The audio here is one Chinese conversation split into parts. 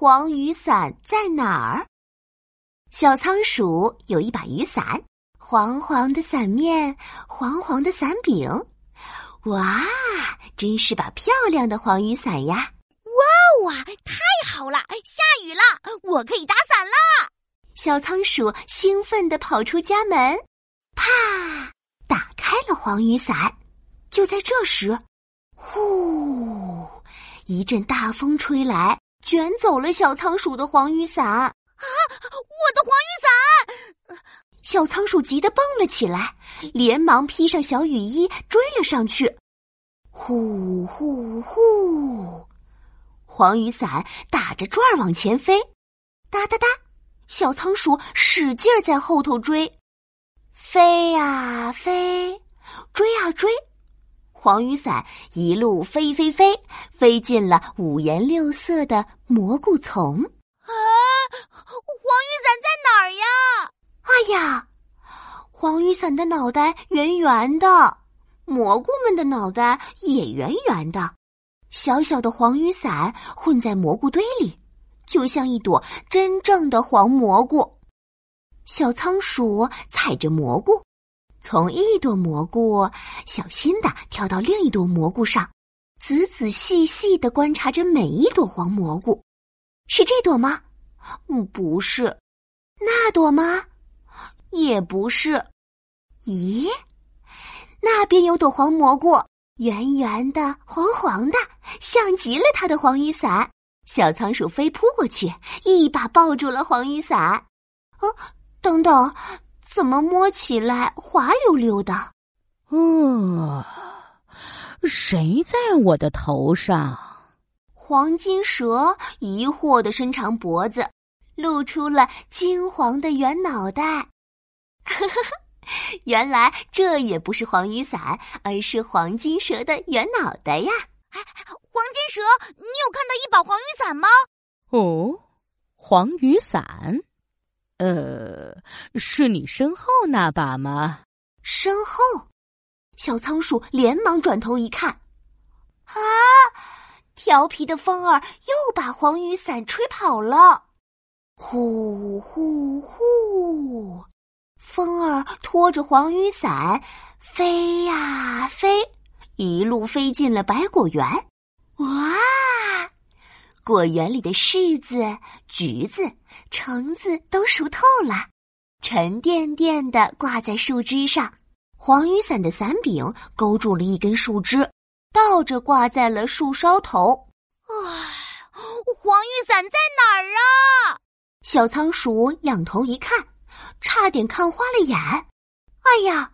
黄雨伞在哪儿？小仓鼠有一把雨伞，黄黄的伞面，黄黄的伞柄，哇，真是把漂亮的黄雨伞呀！哇哇，太好了！下雨了，我可以打伞啦！小仓鼠兴奋地跑出家门，啪，打开了黄雨伞。就在这时，呼，一阵大风吹来，卷走了小仓鼠的黄雨伞。啊，我的黄雨伞！小仓鼠急得蹦了起来，连忙披上小雨衣追了上去。呼呼呼，黄雨伞打着转儿往前飞，哒哒哒。小仓鼠使劲儿在后头追，飞呀飞，追啊追，黄雨伞一路飞飞飞，飞进了五颜六色的蘑菇丛。啊，黄雨伞在哪儿呀？哎呀，黄雨伞的脑袋圆圆的，蘑菇们的脑袋也圆圆的，小小的黄雨伞混在蘑菇堆里。就像一朵真正的黄蘑菇，小仓鼠踩着蘑菇，从一朵蘑菇小心的跳到另一朵蘑菇上，仔仔细细的观察着每一朵黄蘑菇。是这朵吗？嗯，不是。那朵吗？也不是。咦，那边有朵黄蘑菇，圆圆的，黄黄的，像极了它的黄雨伞。小仓鼠飞扑过去，一把抱住了黄雨伞。哦，等等，怎么摸起来滑溜溜的？哦，谁在我的头上？黄金蛇疑惑的伸长脖子，露出了金黄的圆脑袋。呵呵呵，原来这也不是黄雨伞，而是黄金蛇的圆脑袋呀！哎，黄金蛇，你有看到一把黄雨伞吗？哦，黄雨伞，呃，是你身后那把吗？身后，小仓鼠连忙转头一看，啊，调皮的风儿又把黄雨伞吹跑了。呼呼呼，风儿拖着黄雨伞飞呀飞。一路飞进了百果园，哇！果园里的柿子、橘子、橙子都熟透了，沉甸甸的挂在树枝上。黄雨伞的伞柄勾住了一根树枝，倒着挂在了树梢头。唉，黄雨伞在哪儿啊？小仓鼠仰头一看，差点看花了眼。哎呀！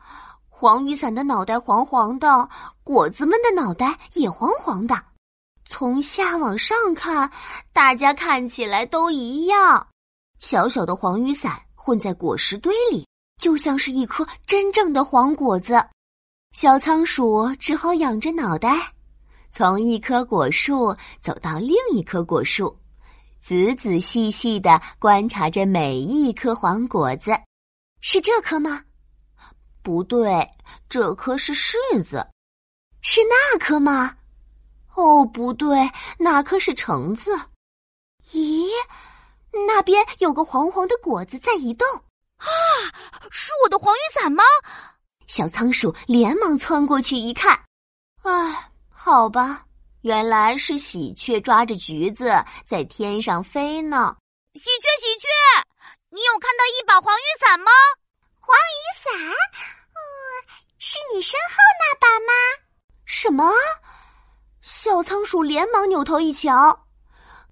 黄雨伞的脑袋黄黄的，果子们的脑袋也黄黄的。从下往上看，大家看起来都一样。小小的黄雨伞混在果实堆里，就像是一颗真正的黄果子。小仓鼠只好仰着脑袋，从一棵果树走到另一棵果树，仔仔细细的观察着每一颗黄果子。是这颗吗？不对，这颗是柿子，是那颗吗？哦，不对，那颗是橙子。咦，那边有个黄黄的果子在移动，啊，是我的黄雨伞吗？小仓鼠连忙窜过去一看，唉，好吧，原来是喜鹊抓着橘子在天上飞呢。喜鹊，喜鹊，你有看到一把黄雨伞吗？黄雨伞，嗯，是你身后那把吗？什么？小仓鼠连忙扭头一瞧，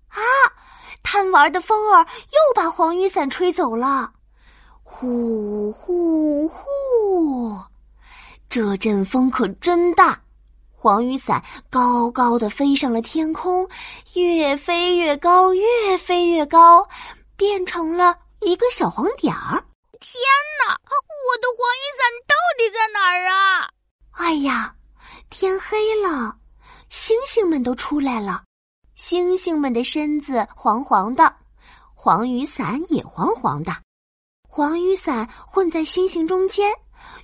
啊！贪玩的风儿又把黄雨伞吹走了，呼呼呼！这阵风可真大，黄雨伞高高的飞上了天空，越飞越高，越飞越高，变成了一个小黄点儿。天哪！我的黄雨伞到底在哪儿啊？哎呀，天黑了，星星们都出来了。星星们的身子黄黄的，黄雨伞也黄黄的。黄雨伞混在星星中间，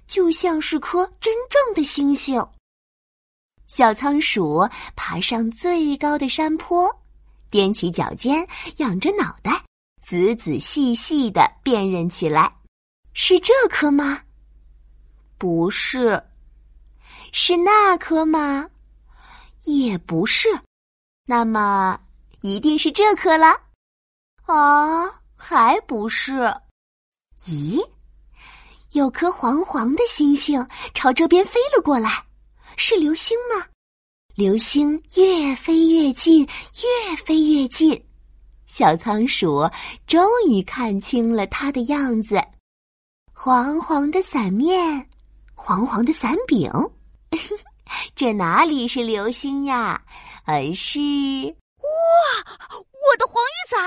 就像是颗真正的星星。小仓鼠爬上最高的山坡，踮起脚尖，仰着脑袋，仔仔细细的辨认起来。是这颗吗？不是。是那颗吗？也不是。那么一定是这颗了。啊，还不是。咦，有颗黄黄的星星朝这边飞了过来，是流星吗？流星越飞越近，越飞越近，小仓鼠终于看清了它的样子：黄黄的伞面，黄黄的伞柄。这哪里是流星呀，而是哇，我的黄雨伞！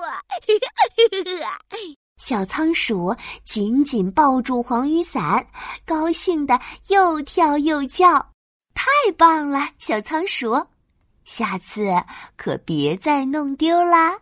哇！小仓鼠紧紧抱住黄雨伞，高兴的又跳又叫，太棒了！小仓鼠，下次可别再弄丢啦。